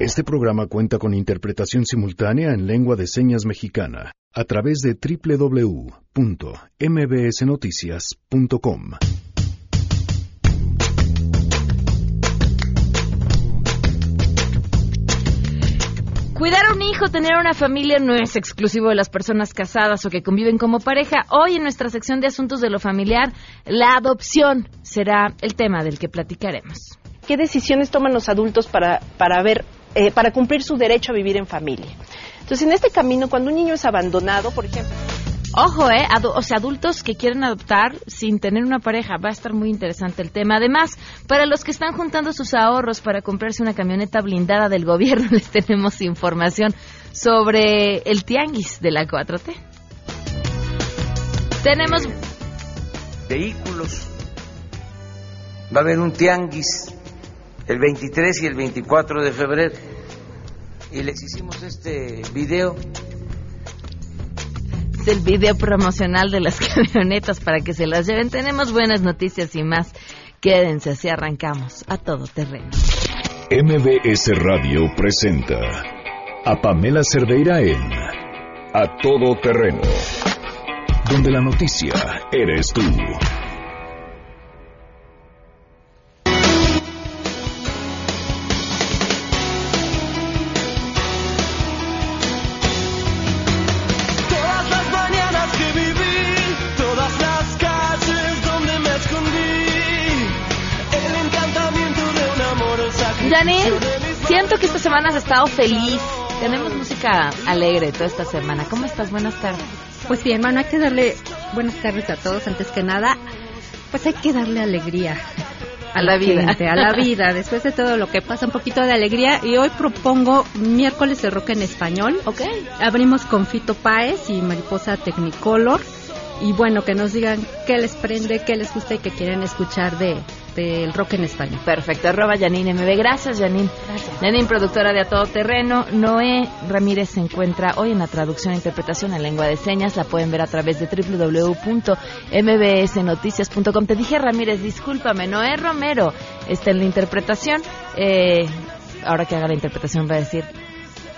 Este programa cuenta con interpretación simultánea en lengua de señas mexicana a través de www.mbsnoticias.com. Cuidar a un hijo, tener una familia no es exclusivo de las personas casadas o que conviven como pareja. Hoy en nuestra sección de asuntos de lo familiar, la adopción será el tema del que platicaremos. ¿Qué decisiones toman los adultos para, para ver eh, para cumplir su derecho a vivir en familia. Entonces, en este camino, cuando un niño es abandonado, por ejemplo... Ojo, ¿eh? o sea, adultos que quieren adoptar sin tener una pareja. Va a estar muy interesante el tema. Además, para los que están juntando sus ahorros para comprarse una camioneta blindada del gobierno, les tenemos información sobre el tianguis de la 4T. Tenemos... vehículos. Va a haber un tianguis el 23 y el 24 de febrero. Y les hicimos este video. Es el video promocional de las camionetas para que se las lleven. Tenemos buenas noticias y más. Quédense, así arrancamos a todo terreno. MBS Radio presenta a Pamela Cerdeira en A Todo Terreno, donde la noticia eres tú. Siento que esta semana has estado feliz. Tenemos música alegre toda esta semana. ¿Cómo estás? Buenas tardes. Pues sí, hermano, hay que darle buenas tardes a todos. Antes que nada, pues hay que darle alegría a la vida. a la vida, después de todo lo que pasa, un poquito de alegría. Y hoy propongo miércoles de rock en español. Ok. Abrimos con Fito Páez y Mariposa Technicolor. Y bueno, que nos digan qué les prende, qué les gusta y qué quieren escuchar de, del rock en España. Perfecto, arroba Janine MB. Gracias, Janine. Gracias. Janine, productora de A Todo Terreno. Noé Ramírez se encuentra hoy en la traducción e interpretación en lengua de señas. La pueden ver a través de www.mbsnoticias.com. Te dije Ramírez, discúlpame, Noé Romero está en la interpretación. Eh, ahora que haga la interpretación va a decir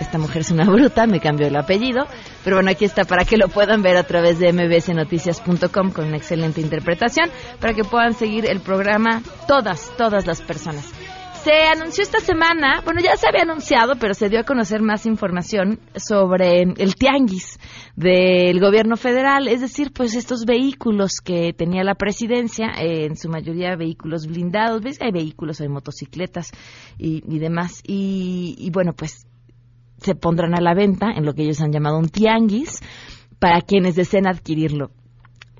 esta mujer es una bruta, me cambió el apellido, pero bueno, aquí está para que lo puedan ver a través de mbsnoticias.com con una excelente interpretación, para que puedan seguir el programa todas, todas las personas. Se anunció esta semana, bueno, ya se había anunciado, pero se dio a conocer más información sobre el tianguis del gobierno federal, es decir, pues estos vehículos que tenía la presidencia, eh, en su mayoría vehículos blindados, ves, hay vehículos, hay motocicletas y, demás, y bueno, pues se pondrán a la venta en lo que ellos han llamado un tianguis para quienes deseen adquirirlo.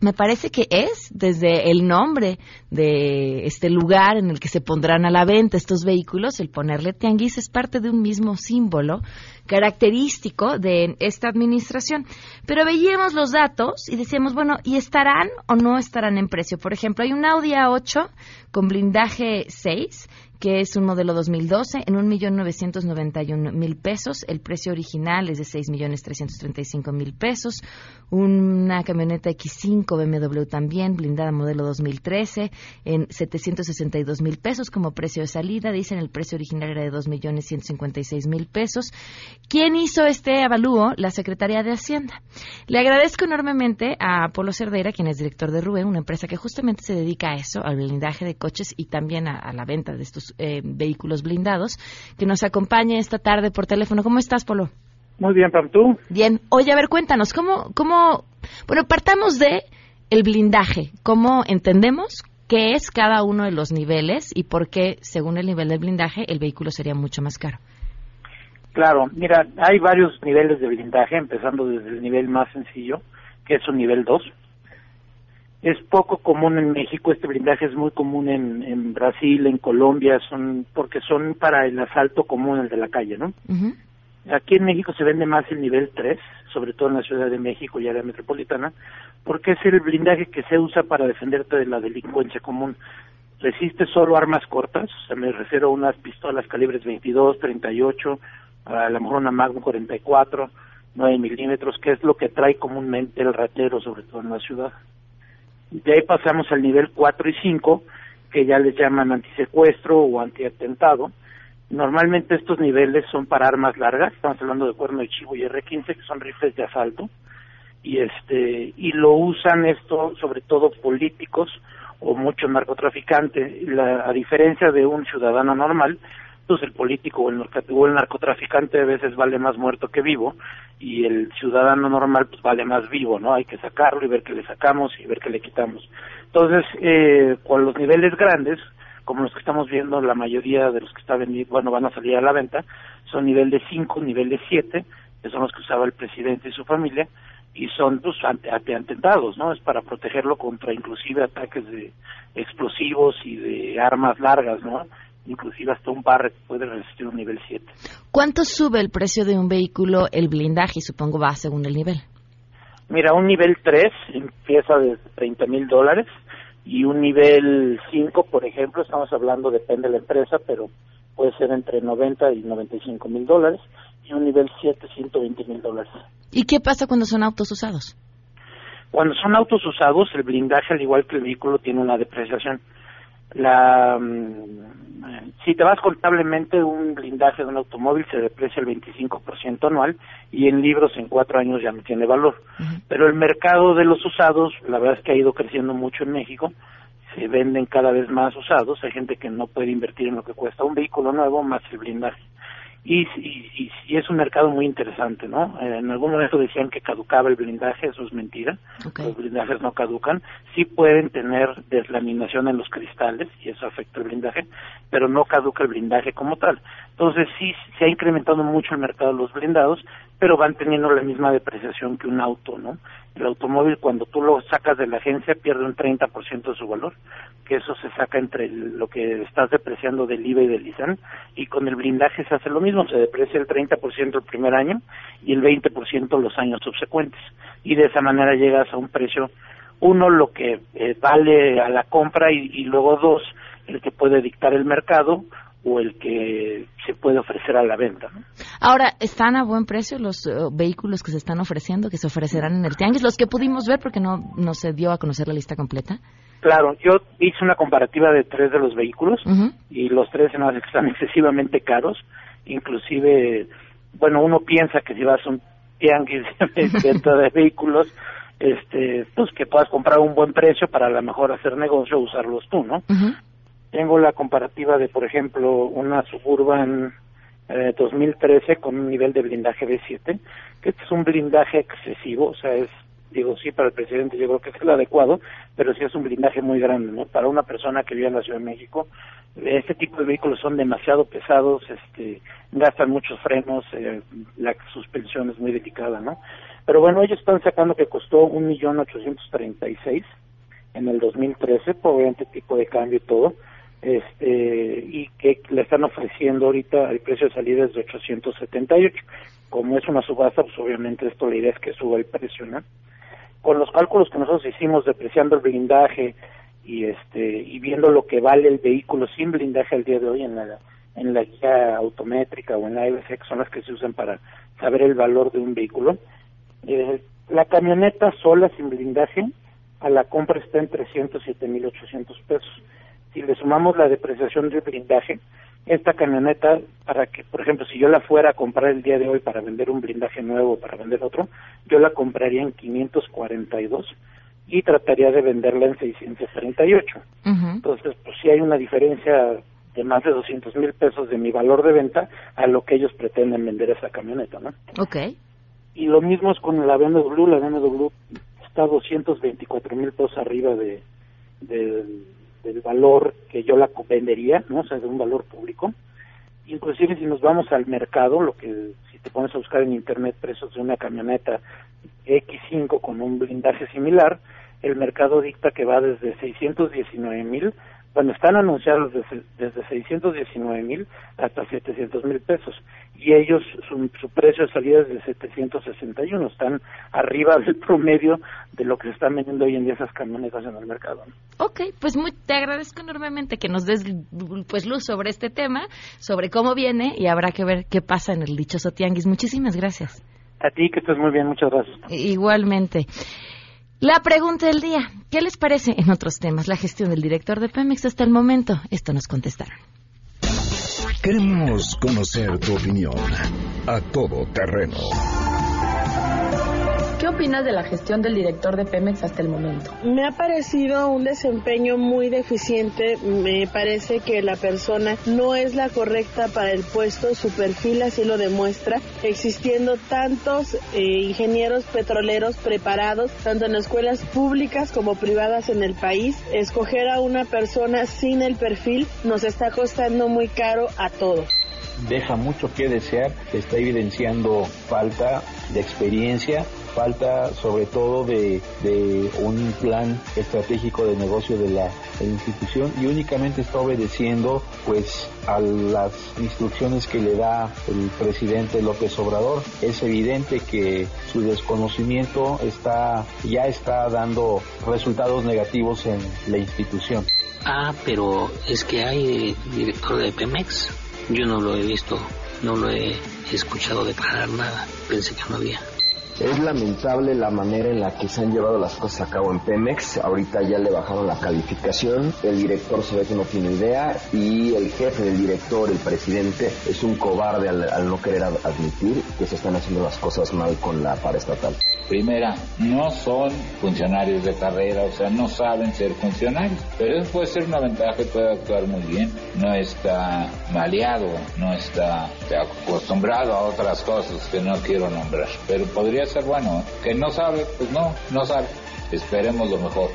Me parece que es desde el nombre de este lugar en el que se pondrán a la venta estos vehículos, el ponerle tianguis es parte de un mismo símbolo característico de esta administración. Pero veíamos los datos y decíamos, bueno, ¿y estarán o no estarán en precio? Por ejemplo, hay un Audi A8 con blindaje 6 que es un modelo 2012, en 1.991.000 pesos. El precio original es de 6.335.000 pesos. Una camioneta X5 BMW también, blindada modelo 2013, en 762.000 pesos como precio de salida. Dicen el precio original era de 2.156.000 pesos. ¿Quién hizo este avalúo? La Secretaría de Hacienda. Le agradezco enormemente a Polo Cerdeira, quien es director de RUE, una empresa que justamente se dedica a eso, al blindaje de coches y también a la venta de estos eh, vehículos blindados, que nos acompañe esta tarde por teléfono. ¿Cómo estás, Polo? Muy bien, Pam, ¿tú? Bien. Oye, a ver, cuéntanos, ¿cómo, cómo, bueno, partamos de el blindaje, ¿cómo entendemos qué es cada uno de los niveles y por qué, según el nivel del blindaje, el vehículo sería mucho más caro? Claro, mira, hay varios niveles de blindaje, empezando desde el nivel más sencillo, que es un nivel 2, es poco común en México, este blindaje es muy común en, en Brasil, en Colombia, son porque son para el asalto común, el de la calle, ¿no? Aquí en México se vende más el nivel 3, sobre todo en la Ciudad de México y área metropolitana, porque es el blindaje que se usa para defenderte de la delincuencia común. Resiste solo armas cortas, o sea, me refiero a unas pistolas calibres 22, 38, a lo mejor una Magnum 44, 9 milímetros, que es lo que trae comúnmente el ratero, sobre todo en la ciudad. De ahí pasamos al nivel 4 y 5, que ya les llaman antisecuestro o antiatentado. Normalmente estos niveles son para armas largas, estamos hablando de cuerno de chivo y R-15, que son rifles de asalto, y este y lo usan esto sobre todo políticos o muchos narcotraficantes. La, a diferencia de un ciudadano normal, pues el político o el, o el narcotraficante a veces vale más muerto que vivo y el ciudadano normal pues vale más vivo, ¿no? Hay que sacarlo y ver qué le sacamos y ver qué le quitamos. Entonces, eh, con los niveles grandes, como los que estamos viendo, la mayoría de los que vendiendo, bueno, van a salir a la venta, son nivel de 5, nivel de 7, que son los que usaba el presidente y su familia, y son pues ante, atentados, ¿no? Es para protegerlo contra inclusive ataques de explosivos y de armas largas, ¿no? Inclusive hasta un barret puede resistir un nivel 7. ¿Cuánto sube el precio de un vehículo, el blindaje, supongo va según el nivel? Mira, un nivel 3 empieza de 30 mil dólares y un nivel 5, por ejemplo, estamos hablando, depende de la empresa, pero puede ser entre 90 y 95 mil dólares y un nivel 7, 120 mil dólares. ¿Y qué pasa cuando son autos usados? Cuando son autos usados, el blindaje, al igual que el vehículo, tiene una depreciación. La, mm, si te vas contablemente, un blindaje de un automóvil se deprecia el 25% anual y en libros en cuatro años ya no tiene valor. Pero el mercado de los usados, la verdad es que ha ido creciendo mucho en México, se venden cada vez más usados, hay gente que no puede invertir en lo que cuesta un vehículo nuevo más el blindaje y, y, y, es un mercado muy interesante, ¿no? Eh, en algún momento decían que caducaba el blindaje, eso es mentira, los blindajes no caducan, sí pueden tener deslaminación en los cristales y eso afecta el blindaje, pero no caduca el blindaje como tal. Entonces sí se ha incrementado mucho el mercado de los blindados, pero van teniendo la misma depreciación que un auto, ¿no? El automóvil cuando tú lo sacas de la agencia pierde un 30% de su valor, que eso se saca entre lo que estás depreciando del IVA y del ISAN, y con el blindaje se hace lo mismo, se deprecia el 30% el primer año y el 20% los años subsecuentes, y de esa manera llegas a un precio, uno, lo que eh, vale a la compra y, y luego dos, el que puede dictar el mercado, o el que se puede ofrecer a la venta. Ahora, ¿están a buen precio los uh, vehículos que se están ofreciendo, que se ofrecerán en el Tianguis? Los que pudimos ver porque no, no se dio a conocer la lista completa. Claro, yo hice una comparativa de tres de los vehículos y los tres en están excesivamente caros. Inclusive, bueno, uno piensa que si vas a un tianguis dentro de vehículos, este, pues que puedas comprar un buen precio para a lo mejor hacer negocio o usarlos tú, ¿no? Tengo la comparativa de, por ejemplo, una Suburban eh, 2013 con un nivel de blindaje B7, que este es un blindaje excesivo, o sea, es, digo, sí, para el presidente yo creo que es el adecuado, pero sí es un blindaje muy grande, ¿no? Para una persona que vive en la Ciudad de México, este tipo de vehículos son demasiado pesados, este, gastan muchos frenos, eh, la suspensión es muy delicada, ¿no? Pero bueno, ellos están sacando que costó un millón ochocientos treinta y seis en el 2013, obviamente tipo de cambio y todo, este y que le están ofreciendo ahorita el precio de salida es de 878. Como es una subasta, pues obviamente esto la idea es que suba el precio, ¿no? Con los cálculos que nosotros hicimos depreciando el blindaje y este y viendo lo que vale el vehículo sin blindaje al día de hoy en la en la guía autométrica o en la IBC, que son las que se usan para saber el valor de un vehículo, eh, la camioneta sola sin blindaje a la compra está en 307.800 pesos si le sumamos la depreciación del blindaje, esta camioneta, para que, por ejemplo, si yo la fuera a comprar el día de hoy para vender un blindaje nuevo, para vender otro, yo la compraría en 542 y trataría de venderla en 638. Entonces, pues sí hay una diferencia de más de 200 mil pesos de mi valor de venta a lo que ellos pretenden vender esa camioneta, ¿no? Ok. Y lo mismo es con la BMW, la BMW está 224 mil pesos arriba de, de del valor que yo la vendería, ¿no? O sea, de un valor público. Inclusive si nos vamos al mercado, lo que si te pones a buscar en internet precios de una camioneta X5 con un blindaje similar, el mercado dicta que va desde 619 mil bueno, están anunciados desde, desde 619 mil hasta 700 mil pesos y ellos su, su, precio de salida es de 761, están arriba del promedio de lo que se están vendiendo hoy en día esas camionetas en el mercado. Ok, pues muy, te agradezco enormemente que nos des pues luz sobre este tema, sobre cómo viene y habrá que ver qué pasa en el dichoso tianguis. Muchísimas gracias. A ti que estés muy bien, muchas gracias. Igualmente. La pregunta del día, ¿qué les parece en otros temas la gestión del director de Pemex hasta el momento? Esto nos contestaron. Queremos conocer tu opinión a todo terreno. ¿Qué opinas de la gestión del director de Pemex hasta el momento? Me ha parecido un desempeño muy deficiente. Me parece que la persona no es la correcta para el puesto. Su perfil así lo demuestra. Existiendo tantos eh, ingenieros petroleros preparados, tanto en escuelas públicas como privadas en el país, escoger a una persona sin el perfil nos está costando muy caro a todos deja mucho que desear, está evidenciando falta de experiencia, falta sobre todo de, un plan estratégico de negocio de la, institución y únicamente está obedeciendo pues a las instrucciones que le da el presidente López Obrador. Es evidente que su desconocimiento está ya está dando resultados negativos en la institución. Ah, pero es que hay director de Pemex. Yo no lo he visto, no lo he escuchado declarar nada. Pensé que no había. Es lamentable la manera en la que se han llevado las cosas a cabo en Pemex. Ahorita ya le bajaron la calificación. El director se ve que no tiene idea y el jefe del director, el presidente, es un cobarde al, no querer admitir que se están haciendo las cosas mal con la paraestatal. Primera, no son funcionarios de carrera, o sea, no saben ser funcionarios, pero eso puede ser una ventaja y puede actuar muy bien. No está maleado, no está acostumbrado a otras cosas que no quiero nombrar, pero podría ser bueno. Que no sabe, pues no, no sabe. Esperemos lo mejor.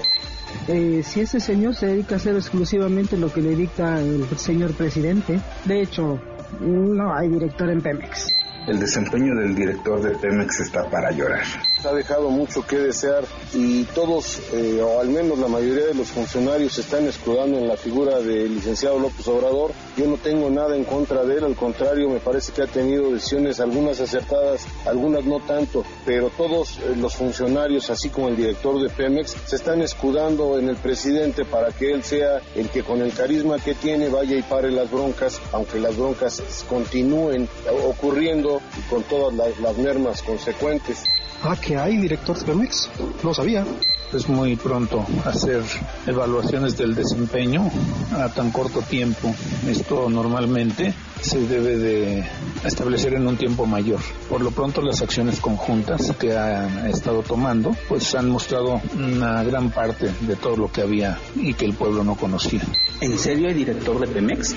Eh, si ese señor se dedica a hacer exclusivamente lo que le dicta el señor presidente, de hecho, no hay director en Pemex. El desempeño del director de Pemex está para llorar. Ha dejado mucho que desear y todos, eh, o al menos la mayoría de los funcionarios, se están escudando en la figura del licenciado López Obrador. Yo no tengo nada en contra de él, al contrario, me parece que ha tenido decisiones, algunas acertadas, algunas no tanto, pero todos eh, los funcionarios, así como el director de Pemex, se están escudando en el presidente para que él sea el que con el carisma que tiene vaya y pare las broncas, aunque las broncas continúen ocurriendo y con todas las, mermas consecuentes. Ah, que hay director de Pemex, no sabía. Es muy pronto hacer evaluaciones del desempeño a tan corto tiempo. Esto normalmente se debe de establecer en un tiempo mayor. Por lo pronto las acciones conjuntas que ha estado tomando pues han mostrado una gran parte de todo lo que había y que el pueblo no conocía. ¿En serio hay director de Pemex?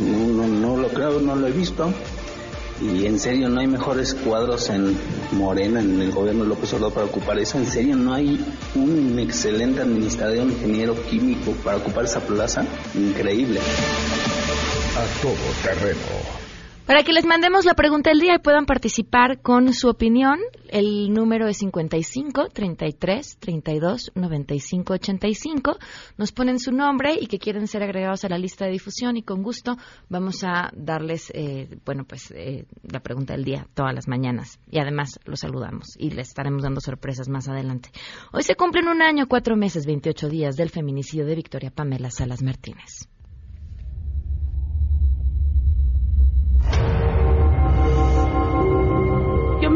No, no, lo creo, no lo he visto. Y en serio, no hay mejores cuadros en Morena, en el gobierno de López Obrador para ocupar eso. En serio, no hay un excelente administrador, ingeniero químico para ocupar esa plaza. Increíble. A todo terreno para que les mandemos la pregunta del día y puedan participar con su opinión, el número es 55 33 32 95 85. Nos ponen su nombre y que quieren ser agregados a la lista de difusión y con gusto vamos a darles, eh, bueno, pues eh, la pregunta del día todas las mañanas y además los saludamos y les estaremos dando sorpresas más adelante. Hoy se cumplen un año, cuatro meses, 28 días del feminicidio de Victoria Pamela Salas Martínez.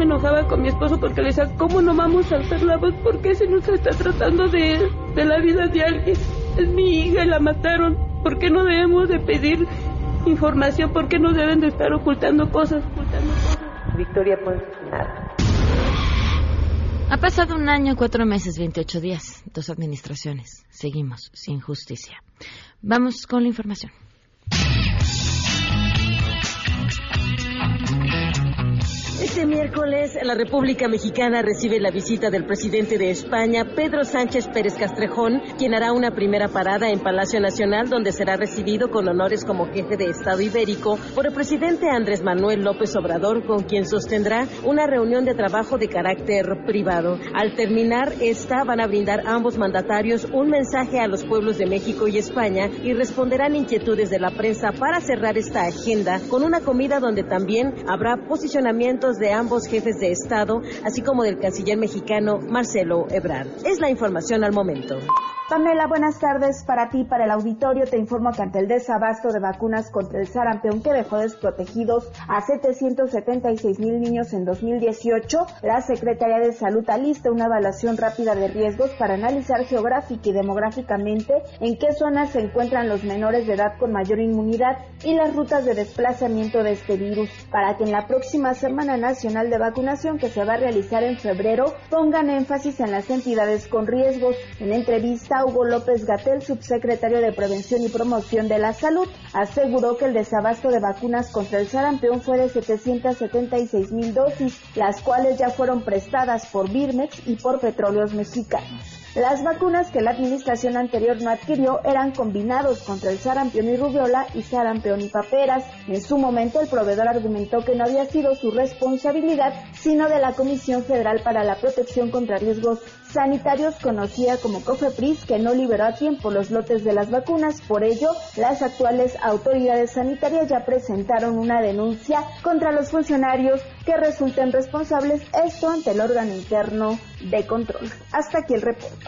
Enojaba con mi esposo porque le decía, ¿cómo no vamos a alzar la voz? ¿Por qué se nos está tratando de, de la vida de alguien? Es mi hija y la mataron. ¿Por qué no debemos de pedir información? ¿Por qué no deben de estar ocultando cosas? Ocultando cosas? Victoria, pues nada. Ha pasado un año, cuatro meses, 28 días, dos administraciones. Seguimos sin justicia. Vamos con la información. Miércoles, la República Mexicana recibe la visita del presidente de España, Pedro Sánchez Pérez Castrejón, quien hará una primera parada en Palacio Nacional, donde será recibido con honores como jefe de Estado ibérico por el presidente Andrés Manuel López Obrador, con quien sostendrá una reunión de trabajo de carácter privado. Al terminar esta, van a brindar ambos mandatarios un mensaje a los pueblos de México y España y responderán inquietudes de la prensa para cerrar esta agenda con una comida donde también habrá posicionamiento de ambos jefes de Estado, así como del canciller mexicano Marcelo Ebrard. Es la información al momento. Pamela, buenas tardes para ti, para el auditorio. Te informo que ante el desabasto de vacunas contra el sarampión que dejó desprotegidos a 776 mil niños en 2018, la Secretaría de Salud alista una evaluación rápida de riesgos para analizar geográfica y demográficamente en qué zonas se encuentran los menores de edad con mayor inmunidad y las rutas de desplazamiento de este virus, para que en la próxima Semana De Vacunación que se va a realizar en febrero pongan énfasis en las entidades con riesgos. En entrevista, Hugo López Gatel, subsecretario de Prevención y Promoción de la Salud, aseguró que el desabasto de vacunas contra el sarampión fue de 776 mil dosis, las cuales ya fueron prestadas por Birmex y por Petróleos Mexicanos. Las vacunas que la administración anterior no adquirió eran combinados contra el sarampión y rubiola y sarampión y paperas. En su momento el proveedor argumentó que no había sido su responsabilidad, sino de la Comisión Federal para la Protección contra Riesgos Sanitarios, conocida como COFEPRIS, que no liberó a tiempo los lotes de las vacunas. Por ello, las actuales autoridades sanitarias ya presentaron una denuncia contra los funcionarios que resulten responsables, esto ante el órgano interno de control. Hasta aquí el reporte.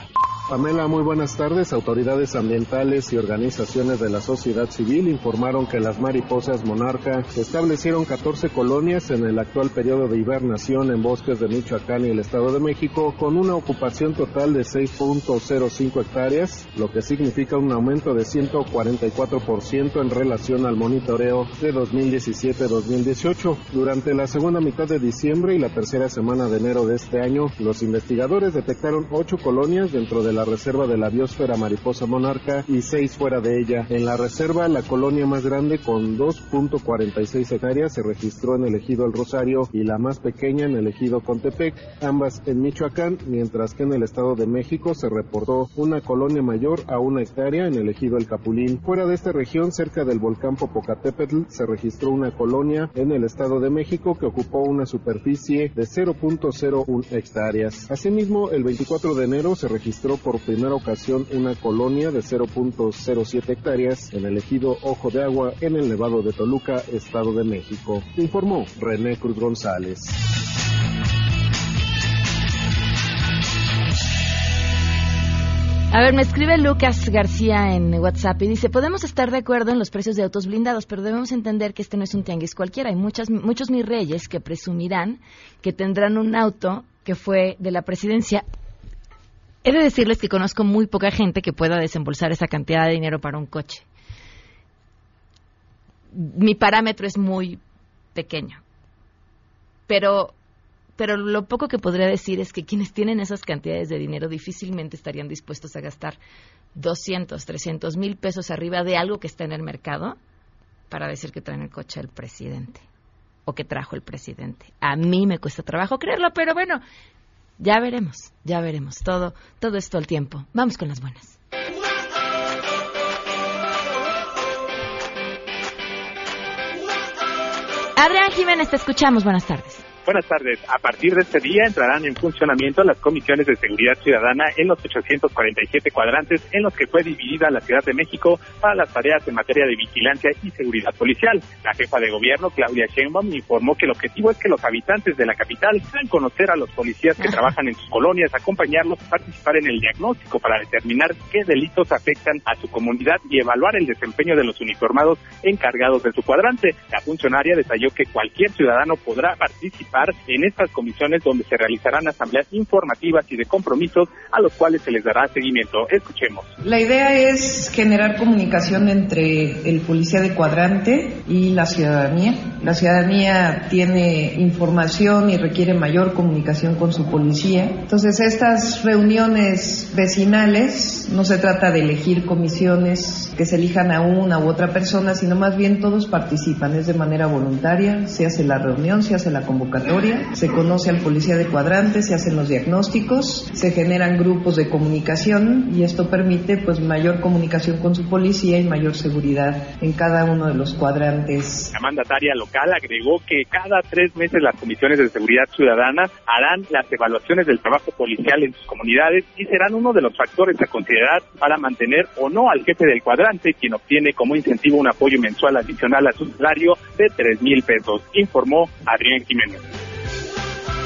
Pamela, muy buenas tardes. Autoridades ambientales y organizaciones de la sociedad civil informaron que las mariposas monarca establecieron 14 colonias en el actual periodo de hibernación en bosques de Michoacán y el Estado de México con una ocupación total de 6.05 hectáreas, lo que significa un aumento de 144% en relación al monitoreo de 2017-2018. Durante la segunda mitad de diciembre y la tercera semana de enero de este año, los investigadores detectaron ocho colonias dentro de la reserva de la biosfera mariposa monarca y seis fuera de ella. En la reserva, la colonia más grande con 2.46 hectáreas se registró en el ejido El Rosario y la más pequeña en el ejido Contepec, ambas en Michoacán, mientras que en el Estado de México se reportó una colonia mayor a una hectárea en el ejido El Capulín. Fuera de esta región, cerca del volcán Popocatépetl, se registró una colonia en el Estado de México que ocupó una superficie de 0.01 hectáreas. Asimismo, el 24 de enero se registró por primera ocasión una colonia de 0.07 hectáreas en el ejido Ojo de Agua en el Nevado de Toluca, Estado de México, informó René Cruz González. A ver, me escribe Lucas García en WhatsApp y dice, podemos estar de acuerdo en los precios de autos blindados, pero debemos entender que este no es un tianguis cualquiera. Hay muchas, muchos mis reyes que presumirán que tendrán un auto que fue de la presidencia. He de decirles que conozco muy poca gente que pueda desembolsar esa cantidad de dinero para un coche. Mi parámetro es muy pequeño. Pero pero lo poco que podría decir es que quienes tienen esas cantidades de dinero difícilmente estarían dispuestos a gastar 200, 300 mil pesos arriba de algo que está en el mercado para decir que traen el coche del presidente o que trajo el presidente. A mí me cuesta trabajo creerlo, pero bueno, ya veremos, ya veremos. Todo, todo esto al tiempo. Vamos con las buenas. Adrián Jiménez, te escuchamos. Buenas tardes. Buenas tardes. A partir de este día entrarán en funcionamiento las comisiones de seguridad ciudadana en los 847 cuadrantes en los que fue dividida la Ciudad de México para las tareas en materia de vigilancia y seguridad policial. La jefa de gobierno, Claudia Sheinbaum, informó que el objetivo es que los habitantes de la capital puedan conocer a los policías que trabajan en sus colonias, acompañarlos, participar en el diagnóstico para determinar qué delitos afectan a su comunidad y evaluar el desempeño de los uniformados encargados de su cuadrante. La funcionaria detalló que cualquier ciudadano podrá participar en estas comisiones donde se realizarán asambleas informativas y de compromisos a los cuales se les dará seguimiento. Escuchemos. La idea es generar comunicación entre el policía de cuadrante y la ciudadanía. La ciudadanía tiene información y requiere mayor comunicación con su policía. Entonces, estas reuniones vecinales no se trata de elegir comisiones que se elijan a una u otra persona, sino más bien todos participan, es de manera voluntaria, se hace la reunión, se hace la convocatoria, se conoce al policía de cuadrante, se hacen los diagnósticos, se generan grupos de comunicación y esto permite pues mayor comunicación con su policía y mayor seguridad en cada uno de los cuadrantes. La mandataria local agregó que cada tres meses las comisiones de seguridad ciudadana harán las evaluaciones del trabajo policial en sus comunidades y serán uno de los factores a considerar para mantener o no al jefe del cuadrante quien obtiene como incentivo un apoyo mensual adicional a su salario de tres mil pesos, informó Adrián Jiménez.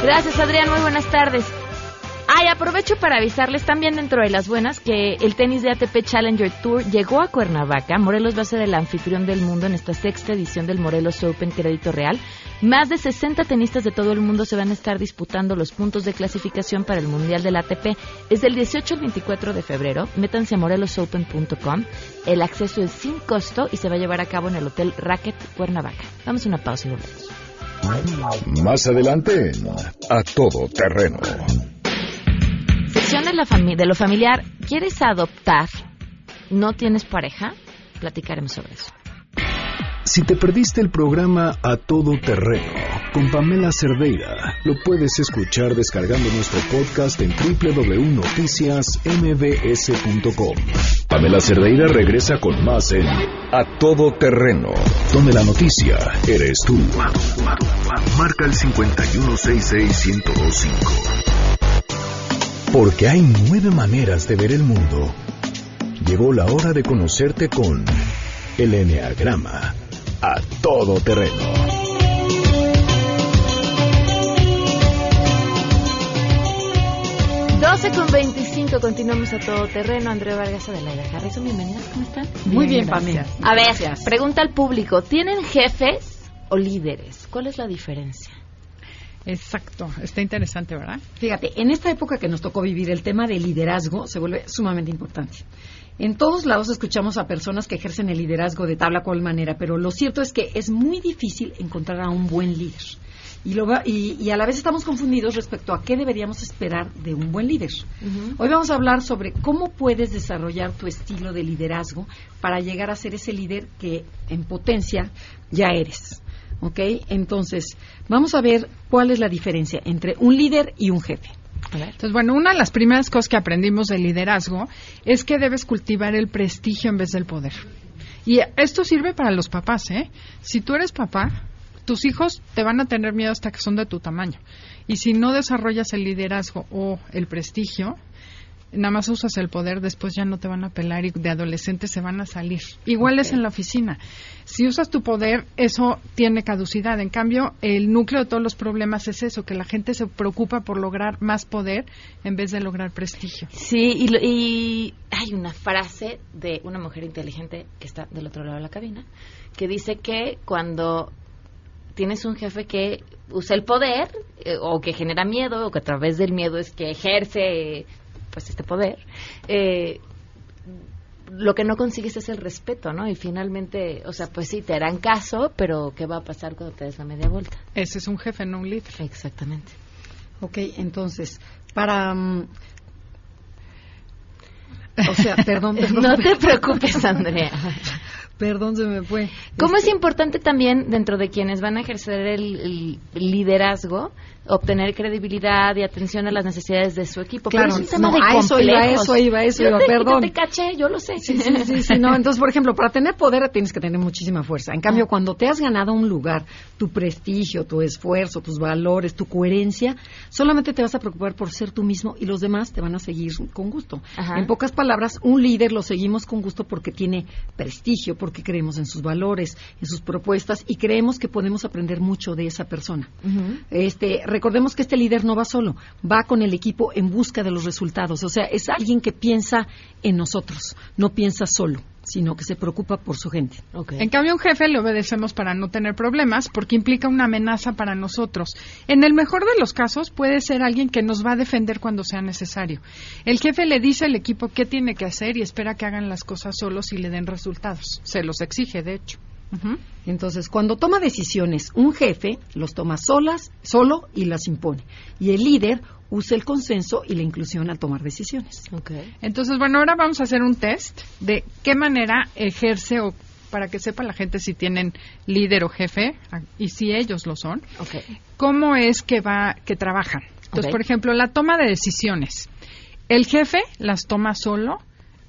Gracias, Adrián. Muy buenas tardes. Ay, aprovecho para avisarles también dentro de las buenas que el tenis de ATP Challenger Tour llegó a Cuernavaca. Morelos va a ser el anfitrión del mundo en esta sexta edición del Morelos Open Crédito Real. Más de 60 tenistas de todo el mundo se van a estar disputando los puntos de clasificación para el Mundial del ATP. Es del 18 al 24 de febrero. Métanse a morelosopen.com. El acceso es sin costo y se va a llevar a cabo en el Hotel Racket Cuernavaca. Vamos a una pausa y volvemos. Más adelante, a todo terreno. Sección de, lo familiar. ¿Quieres adoptar? ¿No tienes pareja? Platicaremos sobre eso. Si te perdiste el programa A Todo Terreno con Pamela Cerdeira, lo puedes escuchar descargando nuestro podcast en www.noticiasmbs.com. Pamela Cerdeira regresa con más en A Todo Terreno, donde la noticia eres tú. Marca el 5166125. Porque hay nueve maneras de ver el mundo. Llegó la hora de conocerte con el Enneagrama a todo terreno. 12 con 25, continuamos a todo terreno. Andrea Vargas de Laida Harrison, bienvenidas, ¿cómo están? Muy bien, Pamela. A ver, Gracias. pregunta al público: ¿tienen jefes o líderes? ¿Cuál es la diferencia? Exacto, está interesante, ¿verdad? Fíjate, en esta época que nos tocó vivir, el tema del liderazgo se vuelve sumamente importante. En todos lados escuchamos a personas que ejercen el liderazgo de tal o cual manera, pero lo cierto es que es muy difícil encontrar a un buen líder. Y, lo va- y- y a la vez estamos confundidos respecto a qué deberíamos esperar de un buen líder. Hoy vamos a hablar sobre cómo puedes desarrollar tu estilo de liderazgo para llegar a ser ese líder que en potencia ya eres. ¿Ok? Entonces, vamos a ver cuál es la diferencia entre un líder y un jefe. Entonces, bueno, una de las primeras cosas que aprendimos del liderazgo es que debes cultivar el prestigio en vez del poder. Y esto sirve para los papás, ¿eh? Si tú eres papá, tus hijos te van a tener miedo hasta que son de tu tamaño. Y si no desarrollas el liderazgo o el prestigio, nada más usas el poder, después ya no te van a pelar y de adolescentes se van a salir. Igual es en la oficina. Si usas tu poder, eso tiene caducidad. En cambio, el núcleo de todos los problemas es eso, que la gente se preocupa por lograr más poder en vez de lograr prestigio. Sí, y, lo- y hay una frase de una mujer inteligente que está del otro lado de la cabina, que dice que cuando tienes un jefe que usa el poder eh, o que genera miedo o que a través del miedo es que ejerce pues este poder, eh, lo que no consigues es el respeto, ¿no? Y finalmente, o sea, pues sí, te harán caso, pero ¿qué va a pasar cuando te des la media vuelta? Ese es un jefe, no un líder. Exactamente. Ok, entonces, para... mm, o sea, perdón, perdón. No te preocupes, Andrea. Perdón, se me fue. ¿Cómo Este, es importante también dentro de quienes van a ejercer el, el liderazgo obtener credibilidad y atención a las necesidades de su equipo? Pero Claro, es un tema no, de a eso iba, complejos. eso iba, eso Yo iba, te- perdón. Yo te caché, yo lo sé. Sí, sí, sí, sí, no. Entonces, por ejemplo, para tener poder tienes que tener muchísima fuerza. En cambio, cuando te has ganado un lugar, tu prestigio, tu esfuerzo, tus valores, tu coherencia, solamente te vas a preocupar por ser tú mismo y los demás te van a seguir con gusto. Ajá. En pocas palabras, un líder lo seguimos con gusto porque tiene prestigio, porque creemos en sus valores, en sus propuestas y creemos que podemos aprender mucho de esa persona. Este, recordemos que este líder no va solo, va con el equipo en busca de los resultados. O sea, es alguien que piensa en nosotros, no piensa solo, sino que se preocupa por su gente. En cambio, a un jefe le obedecemos para no tener problemas porque implica una amenaza para nosotros. En el mejor de los casos puede ser alguien que nos va a defender cuando sea necesario. El jefe le dice al equipo qué tiene que hacer y espera que hagan las cosas solos y le den resultados. Se los exige, de hecho. Entonces, cuando toma decisiones, un jefe los toma solas, solo y las impone. Y el líder usa el consenso y la inclusión al tomar decisiones. Entonces, bueno, ahora vamos a hacer un test de qué manera ejerce o para que sepa la gente si tienen líder o jefe a- y si ellos lo son. ¿Cómo es que va que trabajan? Entonces, por ejemplo, la toma de decisiones. El jefe las toma solo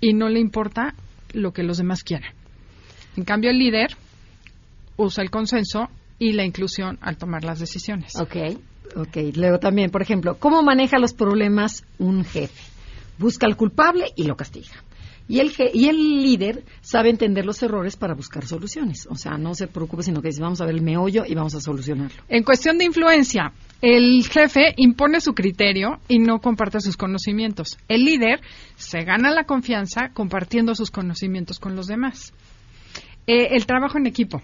y no le importa lo que los demás quieran. En cambio, el líder usa el consenso y la inclusión al tomar las decisiones. Ok. Ok, luego también, por ejemplo, ¿cómo maneja los problemas un jefe? Busca al culpable y lo castiga. Y el, je- y el líder sabe entender los errores para buscar soluciones. O sea, no se preocupe, sino que dice, vamos a ver el meollo y vamos a solucionarlo. En cuestión de influencia, El jefe impone su criterio y no comparte sus conocimientos. El líder se gana la confianza compartiendo sus conocimientos con los demás. Eh, el trabajo en equipo.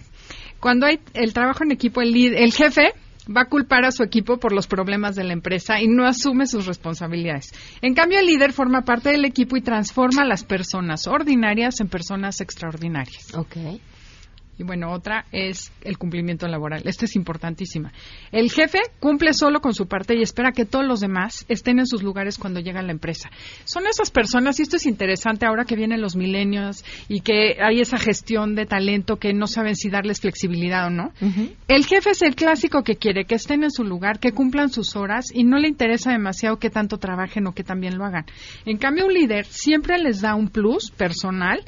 Cuando hay el trabajo en equipo, el, líder- el jefe va a culpar a su equipo por los problemas de la empresa y no asume sus responsabilidades. En cambio, el líder forma parte del equipo y transforma a las personas ordinarias en personas extraordinarias. Ok. Y bueno, otra es el cumplimiento laboral. Esta es importantísima. El jefe cumple solo con su parte y espera que todos los demás estén en sus lugares cuando llega a la empresa. Son esas personas, y esto es interesante ahora que vienen los milenios y que hay esa gestión de talento que no saben si darles flexibilidad o no. El jefe es el clásico que quiere que estén en su lugar, que cumplan sus horas y no le interesa demasiado que tanto trabajen o que también lo hagan. En cambio, un líder siempre les da un plus personal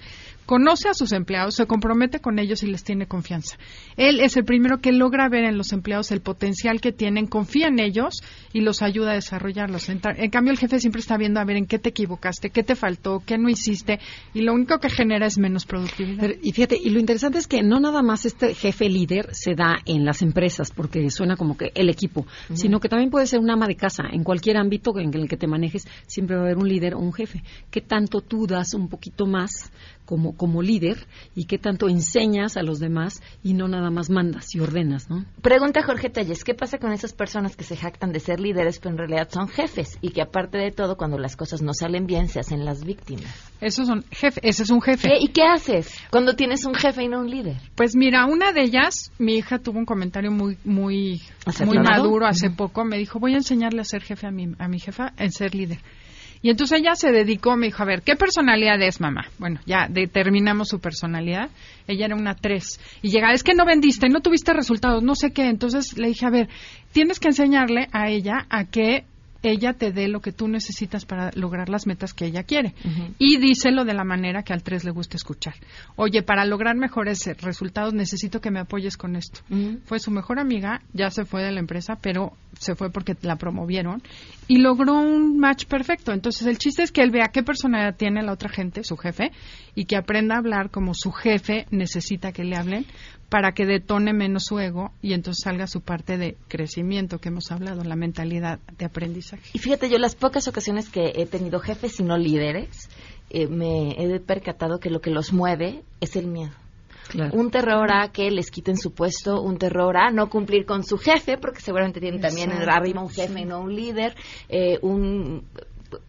conoce a sus empleados, se compromete con ellos y les tiene confianza. Él es el primero que logra ver en los empleados el potencial que tienen, confía en ellos y los ayuda a desarrollarlos. En, cambio, el jefe siempre está viendo a ver en qué te equivocaste, qué te faltó, qué no hiciste y lo único que genera es menos productividad. Pero, y fíjate, y lo interesante es que no nada más este jefe líder se da en las empresas, porque suena como que el equipo, sino que también puede ser un ama de casa. En cualquier ámbito en el que te manejes, siempre va a haber un líder o un jefe. ¿Qué tanto tú das un poquito más como, como líder y qué tanto enseñas a los demás y no nada más mandas y ordenas, ¿no? Pregunta Jorge Telles, ¿qué pasa con esas personas que se jactan de ser líderes pero en realidad son jefes y que aparte de todo cuando las cosas no salen bien se hacen las víctimas? Esos son jefe, ese es un jefe. ¿Qué- ¿Y qué haces cuando tienes un jefe y no un líder? Pues mira, una de ellas, mi hija tuvo un comentario muy muy muy maduro hace poco. Me dijo, voy a enseñarle a ser jefe a mi, a mi jefa en ser líder. Y entonces ella se dedicó, me dijo, a ver, ¿qué personalidad es, mamá? Bueno, ya determinamos su personalidad. Ella era una tres. Y llega, es que no vendiste, no tuviste resultados, no sé qué. Entonces le dije, a ver, tienes que enseñarle a ella a que ella te dé lo que tú necesitas para lograr las metas que ella quiere. Y díselo de la manera que al 3 le gusta escuchar. Oye, para lograr mejores eh, resultados necesito que me apoyes con esto. Fue su mejor amiga, ya se fue de la empresa, pero se fue porque la promovieron y logró un match perfecto. Entonces el chiste es que él vea qué personalidad tiene la otra gente, su jefe, y que aprenda a hablar como su jefe necesita que le hablen para que detone menos su ego y entonces salga su parte de crecimiento que hemos hablado, la mentalidad de aprendizaje. Y fíjate, yo las pocas ocasiones que he tenido jefes y no líderes, eh, me he percatado que lo que los mueve es el miedo. Un terror a que les quiten su puesto, un terror a no cumplir con su jefe, porque seguramente tienen también arriba un jefe y no un líder, eh, un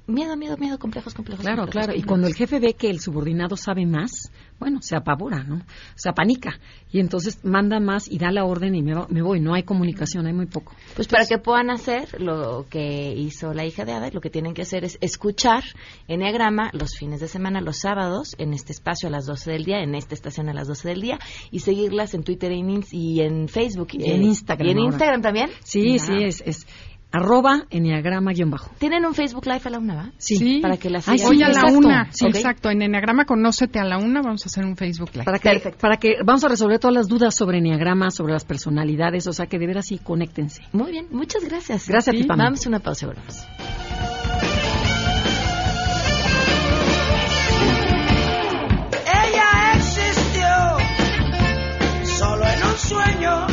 miedo, miedo, miedo, complejos, complejos. Claro, complejos, claro. Y cuando el jefe ve que el subordinado sabe más, bueno, se apavora, ¿no? Se apanica. Y entonces manda más y da la orden y me, va- me voy. No hay comunicación, hay muy poco. Pues para que puedan hacer lo que hizo la hija de Ada, lo que tienen que hacer es escuchar Enneagrama los fines de semana, los sábados, en este espacio a las 12 del día, en esta estación a las 12 del día, y seguirlas en Twitter y en, Ins- y en Facebook. Y en Instagram ¿Y en ahora. Instagram también? Sí, sí, es, es arroba enneagrama guion bajo. ¿Tienen un Facebook Live a la una, va? Sí. Para que la Ay, sigan. Hoy a la exacto. una, Sí. exacto. En Enneagrama Conócete a la una vamos a hacer un Facebook Live. Para que, para que vamos a resolver todas las dudas sobre enneagrama, sobre las personalidades, o sea que de veras sí, conéctense. Muy bien, muchas gracias. Gracias a ti, Sí, Pam. Vamos a una pausa, volvemos. Ella existió solo en un sueño.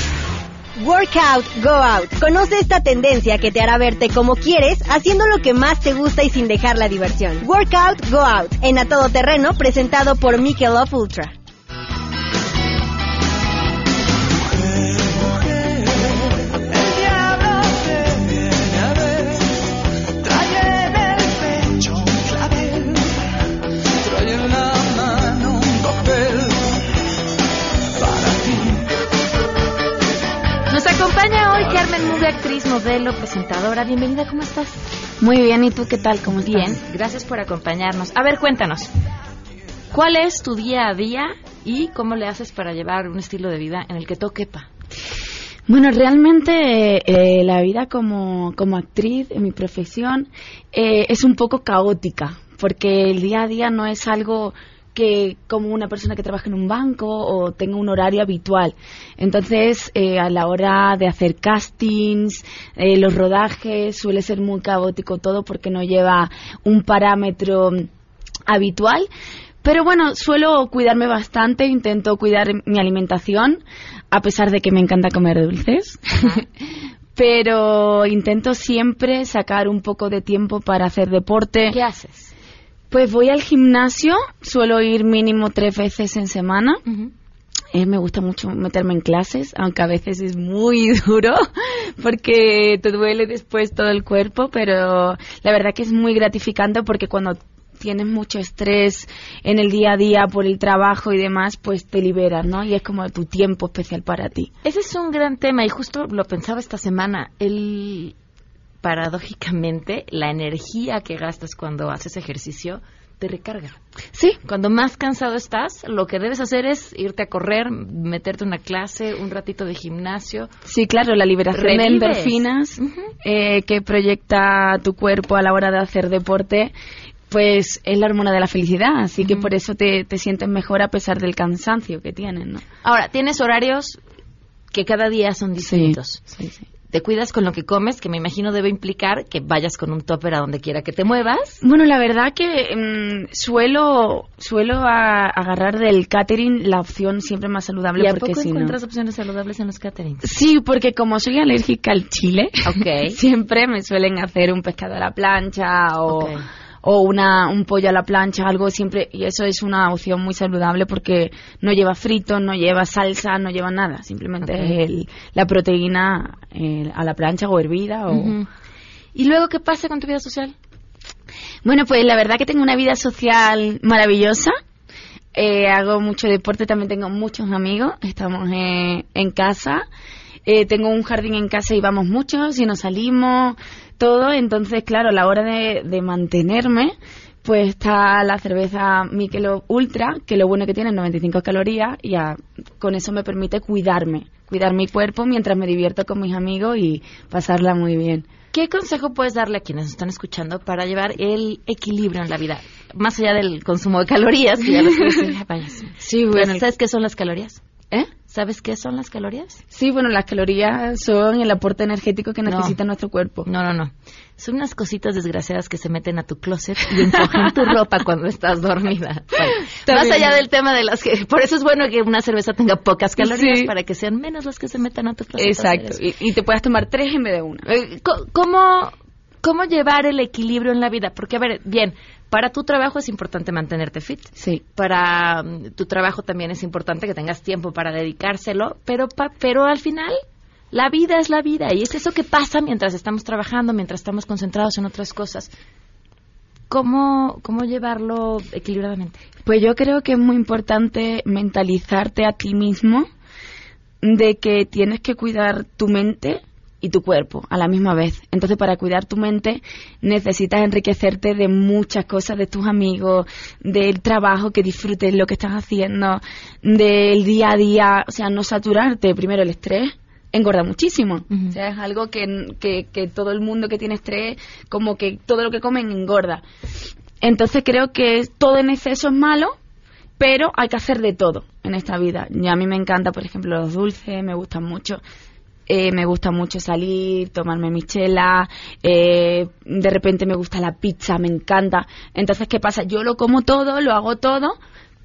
Workout, go out. Conoce esta tendencia que te hará verte como quieres, haciendo lo que más te gusta y sin dejar la diversión. Workout, go out. En A Todo Terreno, presentado por Michelob Ultra. Actriz, modelo, presentadora. Bienvenida, ¿cómo estás? Muy bien, ¿y tú qué tal? ¿Cómo estás? Bien, gracias por acompañarnos. A ver, cuéntanos. ¿Cuál es tu día a día y cómo le haces para llevar un estilo de vida en el que todo quepa? Bueno, realmente eh, la vida como, como actriz en mi profesión eh, es un poco caótica, porque el día a día no es algo que como una persona que trabaja en un banco o tenga un horario habitual. Entonces, eh, a la hora de hacer castings, eh, los rodajes, suele ser muy caótico todo porque no lleva un parámetro habitual. Pero bueno, suelo cuidarme bastante, intento cuidar mi alimentación, a pesar de que me encanta comer dulces. Pero intento siempre sacar un poco de tiempo para hacer deporte. ¿Qué haces? Pues voy al gimnasio, suelo ir mínimo tres veces en semana. Eh, me gusta mucho meterme en clases, aunque a veces es muy duro porque te duele después todo el cuerpo, pero la verdad que es muy gratificante porque cuando tienes mucho estrés en el día a día por el trabajo y demás, pues te liberas, ¿no? Y es como tu tiempo especial para ti. Ese es un gran tema y justo lo pensaba esta semana. El paradójicamente la energía que gastas cuando haces ejercicio te recarga. Sí. Cuando más cansado estás, lo que debes hacer es irte a correr, meterte una clase, un ratito de gimnasio. Sí, claro, la liberación de endorfinas eh, que proyecta tu cuerpo a la hora de hacer deporte, pues es la hormona de la felicidad, así que por eso te, te sientes mejor a pesar del cansancio que tienes, ¿no? Ahora, tienes horarios que cada día son distintos. Sí, sí. Te cuidas con lo que comes, que me imagino debe implicar que vayas con un topper a donde quiera que te muevas. Bueno, la verdad que mm, suelo suelo a- agarrar del catering la opción siempre más saludable ¿Y a porque poco si no encuentras opciones saludables en los caterings? Sí, porque como soy alérgica al chile, siempre me suelen hacer un pescado a la plancha o. o una, un pollo a la plancha, algo siempre, y eso es una opción muy saludable porque no lleva frito, no lleva salsa, no lleva nada, simplemente es el- la proteína eh, a la plancha o hervida o... ¿Y luego qué pasa con tu vida social? Bueno, pues la verdad que tengo una vida social maravillosa. Eh, hago mucho deporte, también tengo muchos amigos. Estamos eh, en casa. Eh, tengo un jardín en casa y vamos muchos y nos salimos, todo. Entonces, claro, a la hora de, de mantenerme, pues está la cerveza Michelob Ultra, que lo bueno que tiene es 95 calorías y a- con eso me permite cuidarme, cuidar mi cuerpo mientras me divierto con mis amigos y pasarla muy bien. ¿Qué consejo puedes darle a quienes están escuchando para llevar el equilibrio en la vida? Más allá del consumo de calorías, que ya lo estuviste- vaya. Sí, bueno, ¿Sabes qué son las calorías? ¿Eh? ¿Sabes qué son las calorías? Sí, bueno, las calorías son el aporte energético que No. necesita nuestro cuerpo. No, no, no. Son unas cositas desgraciadas que se meten a tu closet y encogen tu ropa cuando estás dormida. Bueno, más bien. allá del tema de las que... Por eso es bueno que una cerveza tenga pocas calorías Sí. para que sean menos las que se metan a tu closet. Exacto. Y, y te puedes tomar tres en vez de una. Eh, ¿Cómo, ¿Cómo llevar el equilibrio en la vida? Porque, a ver, bien, para tu trabajo es importante mantenerte fit. Sí. Para mm, tu trabajo también es importante que tengas tiempo para dedicárselo, pero, pa- pero al final la vida es la vida y es eso que pasa mientras estamos trabajando, mientras estamos concentrados en otras cosas. ¿Cómo, cómo llevarlo equilibradamente? Pues yo creo que es muy importante mentalizarte a ti mismo de que tienes que cuidar tu mente y tu cuerpo a la misma vez. Entonces, para cuidar tu mente necesitas enriquecerte de muchas cosas, de tus amigos, del trabajo, que disfrutes lo que estás haciendo, del día a día, o sea, no saturarte. Primero, el estrés engorda muchísimo. O sea, es algo que, que, que todo el mundo que tiene estrés, como que todo lo que comen engorda. Entonces creo que todo en exceso es malo, pero hay que hacer de todo en esta vida. Y a mí me encanta, por ejemplo, los dulces, me gustan mucho. Eh, me gusta mucho salir, tomarme mi chela, eh, de repente me gusta la pizza, me encanta. Entonces, ¿qué pasa? Yo lo como todo, lo hago todo,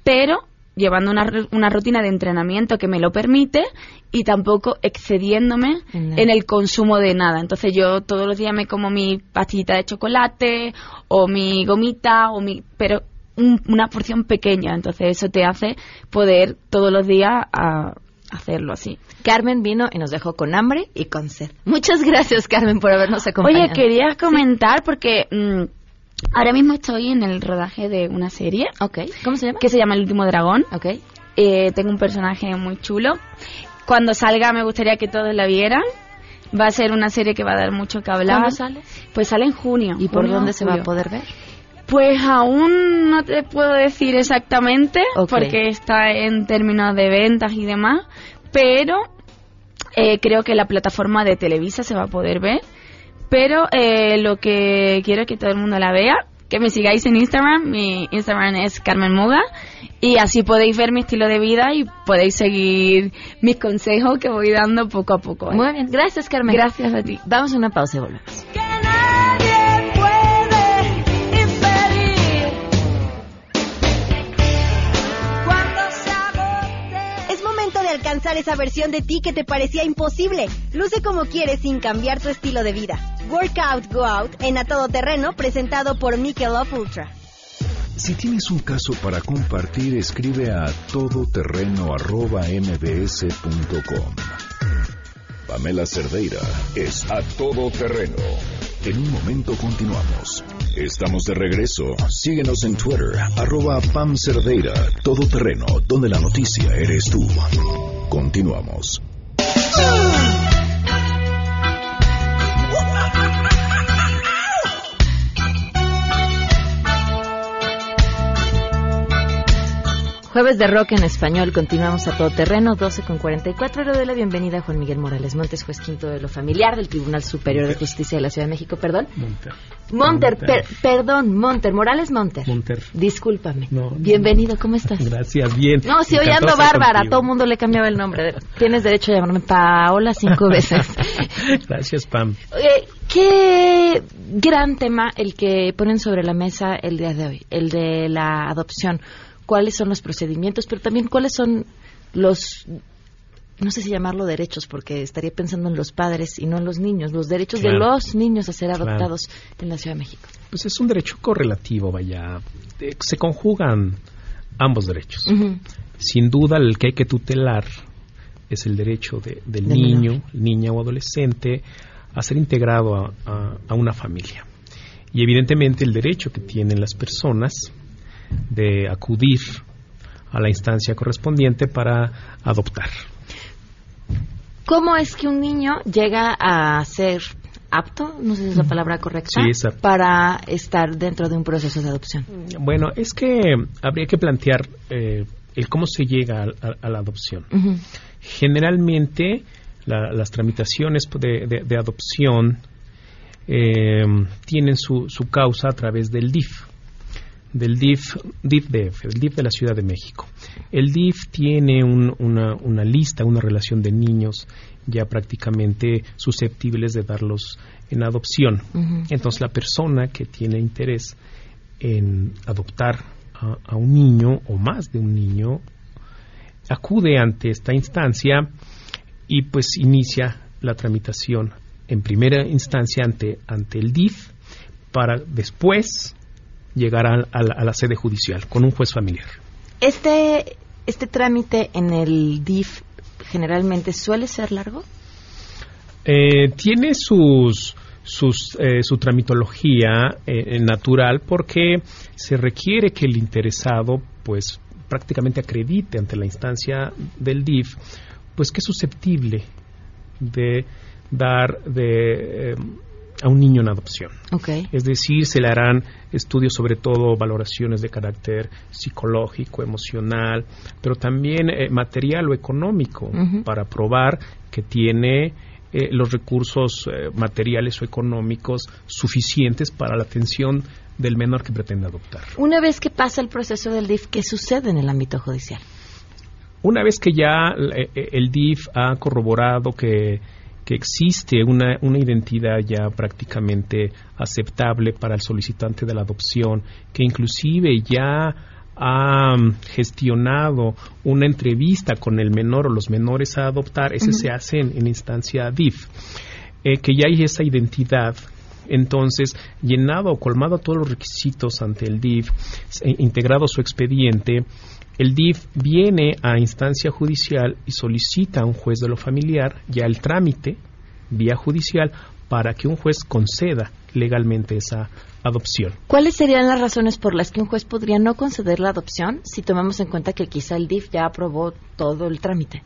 pero llevando una, una rutina de entrenamiento que me lo permite y tampoco excediéndome En el consumo de nada. Entonces yo todos los días me como mi pastillita de chocolate o mi gomita o mi pero un- una porción pequeña. Entonces eso te hace poder todos los días a- hacerlo así. Carmen vino y nos dejó con hambre y con sed. Muchas gracias, Carmen, por habernos acompañado. Oye, quería comentar porque mm, ahora mismo estoy en el rodaje de una serie. Ok. ¿Cómo se llama? Que se llama El último dragón. Ok. Eh, tengo un personaje muy chulo. cuando salga me gustaría que todos la vieran. Va a ser una serie que va a dar mucho que hablar. ¿Cuándo sale? Pues sale en junio. ¿Y por dónde se va a poder ver? Pues aún no te puedo decir exactamente porque está en términos de ventas y demás, pero eh, creo que la plataforma de Televisa se va a poder ver. Pero eh, lo que quiero es que todo el mundo la vea, que me sigáis en Instagram, mi Instagram es Carmen Muga y así podéis ver mi estilo de vida y podéis seguir mis consejos que voy dando poco a poco. ¿eh? Muy bien, gracias Carmen. Gracias a ti. Damos una pausa y volvemos. Esa versión de ti que te parecía imposible. Luce como quieres sin cambiar tu estilo de vida. Workout Go Out en A Todo Terreno, presentado por Michelob Ultra. Si tienes un caso para compartir, escribe a todoterreno.mbs.com. Pamela Cerdeira es a todo terreno. En un momento continuamos. Estamos de regreso. Síguenos en Twitter, arroba Pam Cerdeira, todo terreno, donde la noticia eres tú. Continuamos. Jueves de rock en español, continuamos a todo terreno, 12 con 44. Le doy la bienvenida a Juan Miguel Morales Montes, juez quinto de lo familiar del Tribunal Superior de Justicia de la Ciudad de México, perdón. Monter. Monter, per- perdón, Monter, Morales Monter. Monter. Discúlpame. No, no. Hoy ¿cómo estás? Gracias, bien. No, si hoy ando bárbara, a todo mundo le cambiaba el nombre. Tienes derecho a llamarme Paola cinco veces. Gracias, Pam. Eh, qué gran tema el que ponen sobre la mesa el día de hoy, el de la adopción. ¿Cuáles son los procedimientos? Pero también cuáles son los, no sé si llamarlo derechos, porque estaría pensando en los padres y no en los niños, los derechos de los niños a ser Claro. adoptados en la Ciudad de México. Pues es un derecho correlativo, vaya. Eh, Se conjugan ambos derechos. Sin duda, el que hay que tutelar es el derecho de- del niño, niña o adolescente a ser integrado a, a- a una familia. Y evidentemente el derecho que tienen las personas de acudir a la instancia correspondiente para adoptar. ¿Cómo es que un niño llega a ser apto, no sé si es la palabra correcta, Sí, es apto. para estar dentro de un proceso de adopción? Bueno, es que habría que plantear eh, el cómo se llega a, a- a la adopción. Generalmente la- las tramitaciones de, de- de adopción eh, tienen su, su causa a través del DIF, del DIF, DIF DF, el DIF de la Ciudad de México. El DIF tiene un- una, una lista, una relación de niños ya prácticamente susceptibles de darlos en adopción. Entonces la persona que tiene interés en adoptar a, a un niño o más de un niño acude ante esta instancia y pues inicia la tramitación en primera instancia ante, ante el DIF para después llegar a, a la, a la sede judicial con un juez familiar. Este, este trámite en el DIF generalmente suele ser largo. Eh, tiene sus, sus, eh, su tramitología eh, natural porque se requiere que el interesado pues prácticamente acredite ante la instancia del DIF pues que es susceptible de dar de, eh, a un niño en adopción. Okay. Es decir, se le harán estudios, sobre todo valoraciones de carácter psicológico, emocional, pero también eh, material o económico para probar que tiene eh, los recursos eh, materiales o económicos suficientes para la atención del menor que pretende adoptar. Una vez que pasa el proceso del DIF, ¿qué sucede en el ámbito judicial? Una vez que ya eh, el DIF ha corroborado que, que existe una, una identidad ya prácticamente aceptable para el solicitante de la adopción, que inclusive ya ha gestionado una entrevista con el menor o los menores a adoptar, ese se hace en, en instancia DIF, eh, que ya hay esa identidad. Entonces, llenado o colmado todos los requisitos ante el DIF, eh, integrado su expediente, el DIF viene a instancia judicial y solicita a un juez de lo familiar ya el trámite vía judicial para que un juez conceda legalmente esa adopción. ¿Cuáles serían las razones por las que un juez podría no conceder la adopción si tomamos en cuenta que quizá el DIF ya aprobó todo el trámite?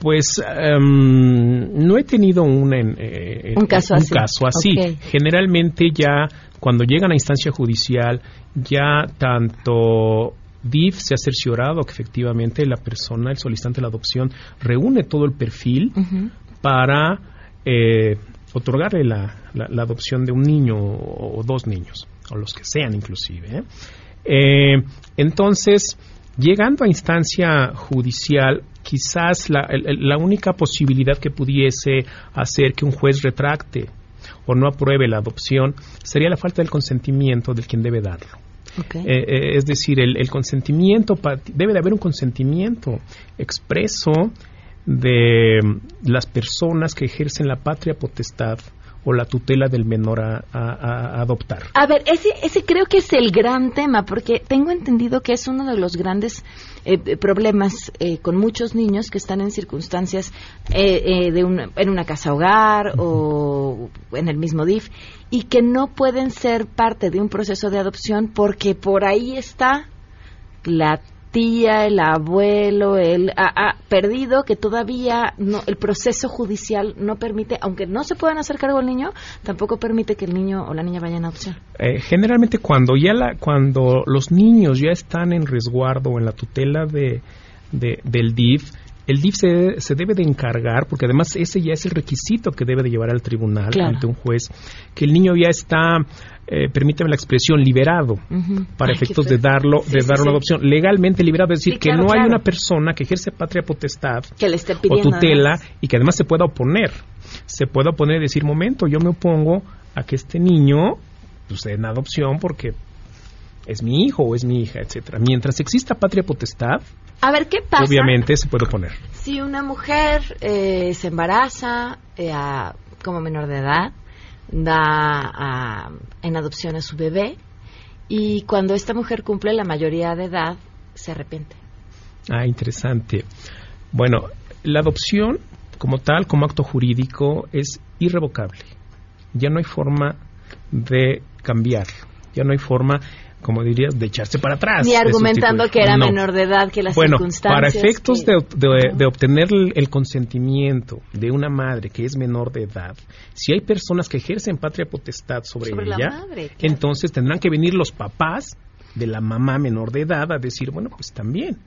Pues em, no he tenido un, eh, un caso un así. Caso así. Generalmente ya cuando llegan a instancia judicial, ya tanto DIF se ha cerciorado que efectivamente la persona, el solicitante de la adopción, reúne todo el perfil para eh, otorgarle la, la- la adopción de un niño o, o dos niños, o los que sean inclusive. ¿eh? Eh, entonces, llegando a instancia judicial, quizás la, el- el- la única posibilidad que pudiese hacer que un juez retracte o no apruebe la adopción sería la falta del consentimiento del quien debe darlo. Eh, eh, es decir, el, el consentimiento, debe de haber un consentimiento expreso de las personas que ejercen la patria potestad o la tutela del menor a, adoptar. A ver, ese, ese creo que es el gran tema, porque tengo entendido que es uno de los grandes eh, eh, problemas eh, con muchos niños que están en circunstancias eh, eh, de una- en una casa hogar o en el mismo DIF y que no pueden ser parte de un proceso de adopción porque por ahí está la tía, el abuelo, el ah, ah, perdido que todavía no el proceso judicial no permite, aunque no se puedan hacer cargo del niño, tampoco permite que el niño o la niña vayan a adopción. Eh, generalmente cuando ya la, cuando los niños ya están en resguardo o en la tutela de, de- del DIF, el DIF se, se debe de encargar, porque además ese ya es el requisito que debe de llevar al tribunal Claro. ante un juez, que el niño ya está, eh, permítame la expresión, liberado para Ay, efectos de darlo, Sí, de sí, dar una sí. adopción legalmente liberado, es decir, que claro, no hay una persona que ejerce patria potestad que le esté o tutela además. y que además se pueda oponer. Se pueda oponer y decir, momento, yo me opongo a que este niño pues, den adopción porque es mi hijo o es mi hija, etcétera. Mientras exista patria potestad, A ver, ¿qué pasa obviamente se puede oponer. si una mujer eh, se embaraza eh, a- como menor de edad, da a- en adopción a su bebé y cuando esta mujer cumple la mayoría de edad se arrepiente? Ah, interesante. Bueno, la adopción como tal, como acto jurídico, es irrevocable. Ya no hay forma de cambiar. Ya no hay forma, como dirías, de echarse para atrás. Ni de argumentando que era No. menor de edad, que las bueno, circunstancias. para efectos que- de, de- de obtener el, el consentimiento de una madre que es menor de edad, si hay personas que ejercen patria potestad sobre, Sobre la ella, madre, claro. entonces tendrán que venir los papás de la mamá menor de edad a decir, bueno, pues también.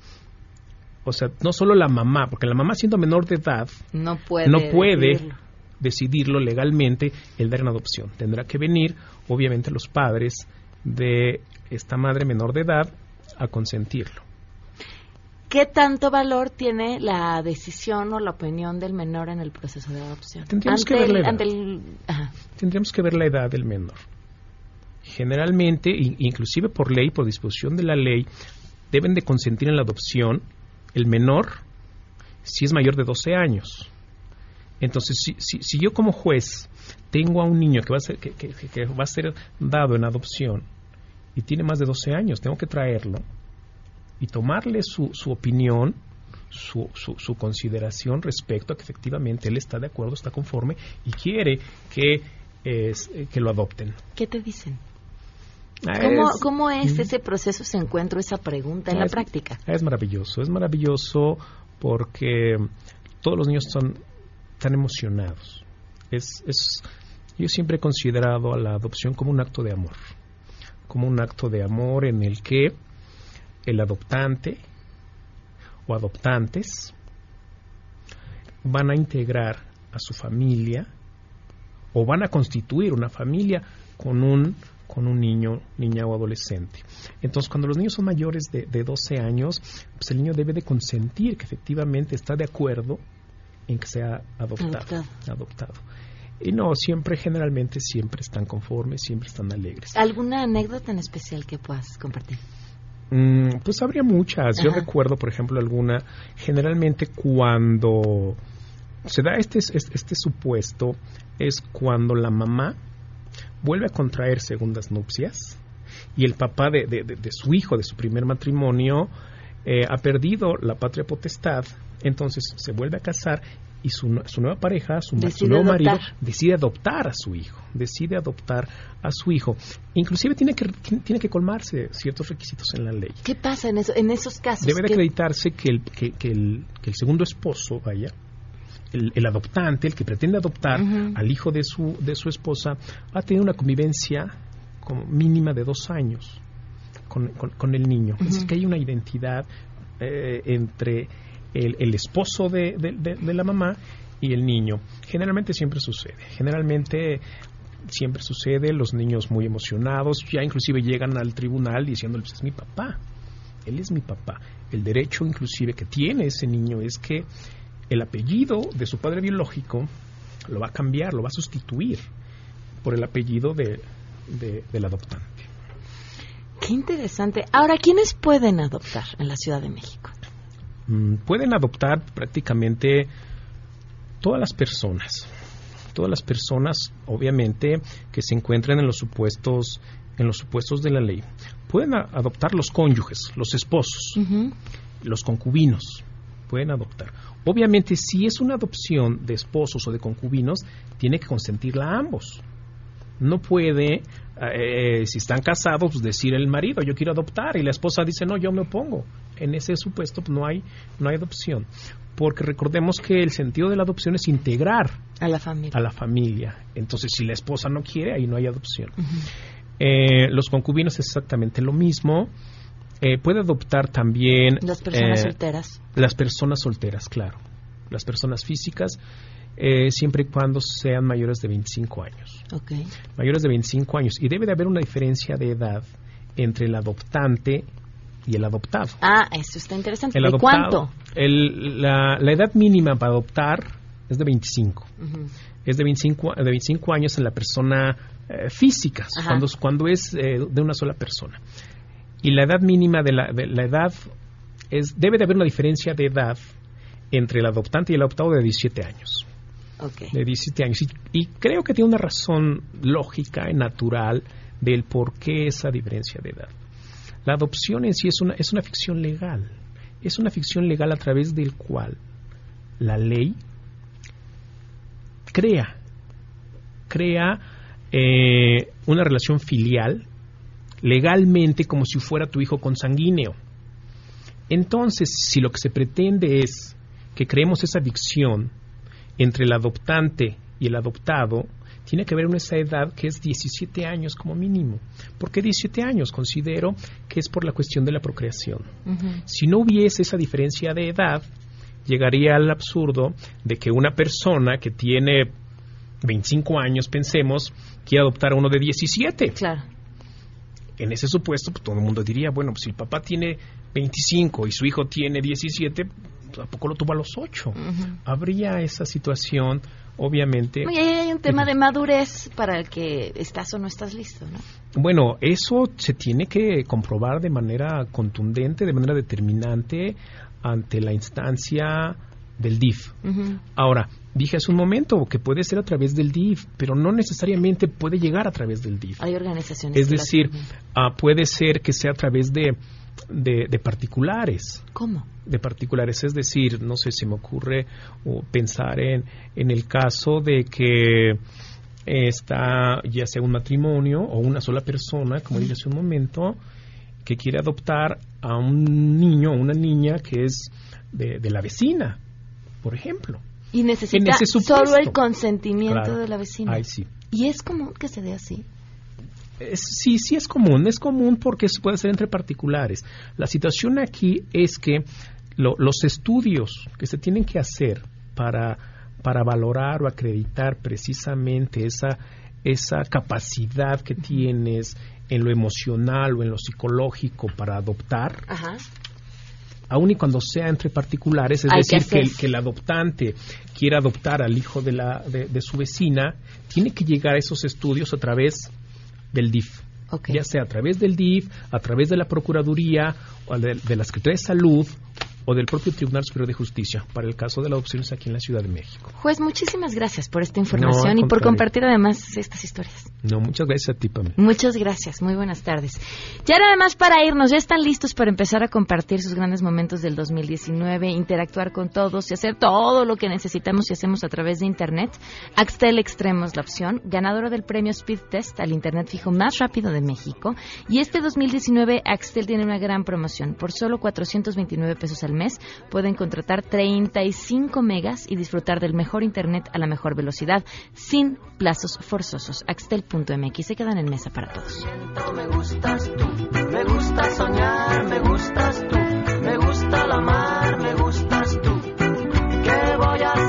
O sea, no solo la mamá, porque la mamá siendo menor de edad no puede, no puede decidirlo. decidirlo legalmente el dar en adopción. Tendrá que venir, obviamente, los padres de esta madre menor de edad a consentirlo. ¿Qué tanto valor tiene la decisión o la opinión del menor en el proceso de adopción? Tendríamos que ver la edad. ante el- ajá. Tendríamos que ver la edad del menor. Generalmente, inclusive por ley, por disposición de la ley, deben de consentir en la adopción el menor si es mayor de 12 años. Entonces, si, si, si yo como juez tengo a un niño que va a ser, que, que- que va a ser dado en adopción y tiene más de 12 años, tengo que traerlo y tomarle su, su opinión, su, su, su consideración respecto a que efectivamente él está de acuerdo, está conforme y quiere que, es- eh, que lo adopten. ¿Qué te dicen? Ah, ¿Cómo, es- cómo es Ujú. ese proceso, ese encuentro, esa pregunta en Ah, la práctica? Es maravilloso, es maravilloso porque todos los niños son tan emocionados. Es, es, yo siempre he considerado a la adopción como un acto de amor, como un acto de amor en el que el adoptante o adoptantes van a integrar a su familia o van a constituir una familia con un con un niño, niña o adolescente. Entonces, cuando los niños son mayores de, de 12 años, pues el niño debe de consentir que efectivamente está de acuerdo en que sea adoptado. Adoptado. adoptado. Y no, siempre, generalmente, siempre están conformes, siempre están alegres. ¿Alguna anécdota en especial que puedas compartir? Mm, pues habría muchas. Yo recuerdo, por ejemplo, alguna. Generalmente, cuando se da este, este, este supuesto, es cuando la mamá vuelve a contraer segundas nupcias y el papá de, de- de- de su hijo, de su primer matrimonio, eh, ha perdido la patria potestad, entonces se vuelve a casar y su, su nueva pareja, su, nuevo marido, decide adoptar a su hijo, decide adoptar a su hijo. Inclusive tiene que, tiene que colmarse ciertos requisitos en la ley. ¿Qué pasa en, eso, en esos casos? Debe de ¿Qué- acreditarse que el, que, que el, que el segundo esposo, vaya, el, el adoptante, el que pretende adoptar al hijo de su, de su esposa, ha tenido una convivencia como mínima de dos años con, con- con el niño. Es decir, Ujú. que hay una identidad eh, entre el, el esposo de, de- de- la mamá y el niño. Generalmente siempre sucede. Generalmente siempre sucede, los niños muy emocionados, ya inclusive llegan al tribunal diciendo, "Pues es mi papá, él es mi papá. El derecho inclusive que tiene ese niño es que el apellido de su padre biológico lo va a cambiar, lo va a sustituir por el apellido de, de- del adoptante. Qué interesante. Ahora, ¿quiénes pueden adoptar en la Ciudad de México? Mm, pueden adoptar prácticamente todas las personas, todas las personas, obviamente, que se encuentren en los supuestos en los supuestos de la ley. Pueden adoptar los cónyuges, los esposos, los concubinos, pueden adoptar. Obviamente, si es una adopción de esposos o de concubinos, tiene que consentirla a ambos. No puede, eh, si están casados, pues, decir el marido, yo quiero adoptar, y la esposa dice, no, yo me opongo. En ese supuesto pues, no, hay, no hay adopción. Porque recordemos que el sentido de la adopción es integrar A la familia. a la familia. Entonces, si la esposa no quiere, ahí no hay adopción. Eh, los concubinos es exactamente lo mismo. Eh, puede adoptar también... Las personas eh, solteras. Las personas solteras, claro. Las personas físicas, eh, siempre y cuando sean mayores de 25 años. Ok. Mayores de 25 años. Y debe de haber una diferencia de edad entre el adoptante y el adoptado. Ah, eso está interesante. El ¿De adoptado, cuánto? el- la, la edad mínima para adoptar es de 25. Ujú. Es de 25, a- de 25 años en la persona eh, física, Ajá. cuando, cuando es eh, de una sola persona. Y la edad mínima de la, de la edad es debe de haber una diferencia de edad entre el adoptante y el adoptado de 17 años. De 17 años. Y, y creo que tiene una razón lógica y natural del por qué esa diferencia de edad. La adopción en sí es una, es una ficción legal. Es una ficción legal a través del cual la ley crea, crea eh, una relación filial legalmente como si fuera tu hijo consanguíneo. Entonces, si lo que se pretende es que creemos esa ficción entre el adoptante y el adoptado, tiene que haber una edad que es 17 años como mínimo. ¿Por qué 17 años? Considero que es por la cuestión de la procreación. Si no hubiese esa diferencia de edad, llegaría al absurdo de que una persona que tiene 25 años, pensemos, quiere adoptar a uno de 17. Claro. En ese supuesto, pues, todo el mundo diría, bueno, pues si el papá tiene 25 y su hijo tiene 17, pues, ¿a poco lo tuvo a los 8? Habría esa situación, obviamente. Oye, hay un tema de madurez para el que estás o no estás listo, ¿no? Bueno, eso se tiene que comprobar de manera contundente, de manera determinante ante la instancia del DIF. Ahora, dije hace un momento que puede ser a través del DIF, pero no necesariamente puede llegar a través del DIF. Hay organizaciones. Es decir, ah, puede ser que sea a través de, de, de particulares. ¿Cómo? De particulares, es decir, no sé, se me ocurre o pensar en, en el caso de que está ya sea un matrimonio o una sola persona, como dije hace un momento, que quiere adoptar a un niño o una niña que es de, de la vecina, por ejemplo. Y necesita solo el consentimiento Claro. de la vecina. Ay, sí. Y es común que se dé así. Es- sí, sí es común, es común porque eso puede ser entre particulares. La situación aquí es que lo- los estudios que se tienen que hacer para, para valorar o acreditar precisamente esa, esa capacidad que tienes en lo emocional o en lo psicológico para adoptar, Ajá. aun y cuando sea entre particulares, es Hay decir, que, el, hacer- que el adoptante quiera adoptar al hijo de, la, de, de su vecina, tiene que llegar a esos estudios a través del DIF. Ya sea a través del DIF, a través de la Procuraduría, o de, de la Secretaría de Salud o del propio Tribunal Superior de Justicia para el caso de la adopción aquí en la Ciudad de México. Juez, muchísimas gracias por esta información y por compartir además estas historias. No, muchas gracias a ti, Pamela. Muchas gracias, muy buenas tardes. Ya nada más para irnos, ya están listos para empezar a compartir sus grandes momentos del 2019, interactuar con todos y hacer todo lo que necesitamos y hacemos a través de Internet. Axtel Extremo es la opción, ganadora del premio Speed Test al Internet fijo más rápido de México. Y este 2019 Axtel tiene una gran promoción. Por solo 429 pesos al mes pueden contratar 35 megas y disfrutar del mejor Internet a la mejor velocidad sin plazos forzosos. Axtel.mx se quedan en mesa para todos. Me gustas tú, me gusta soñar, me gustas tú, me gusta la mar, me gustas tú. ¿Qué voy a hacer?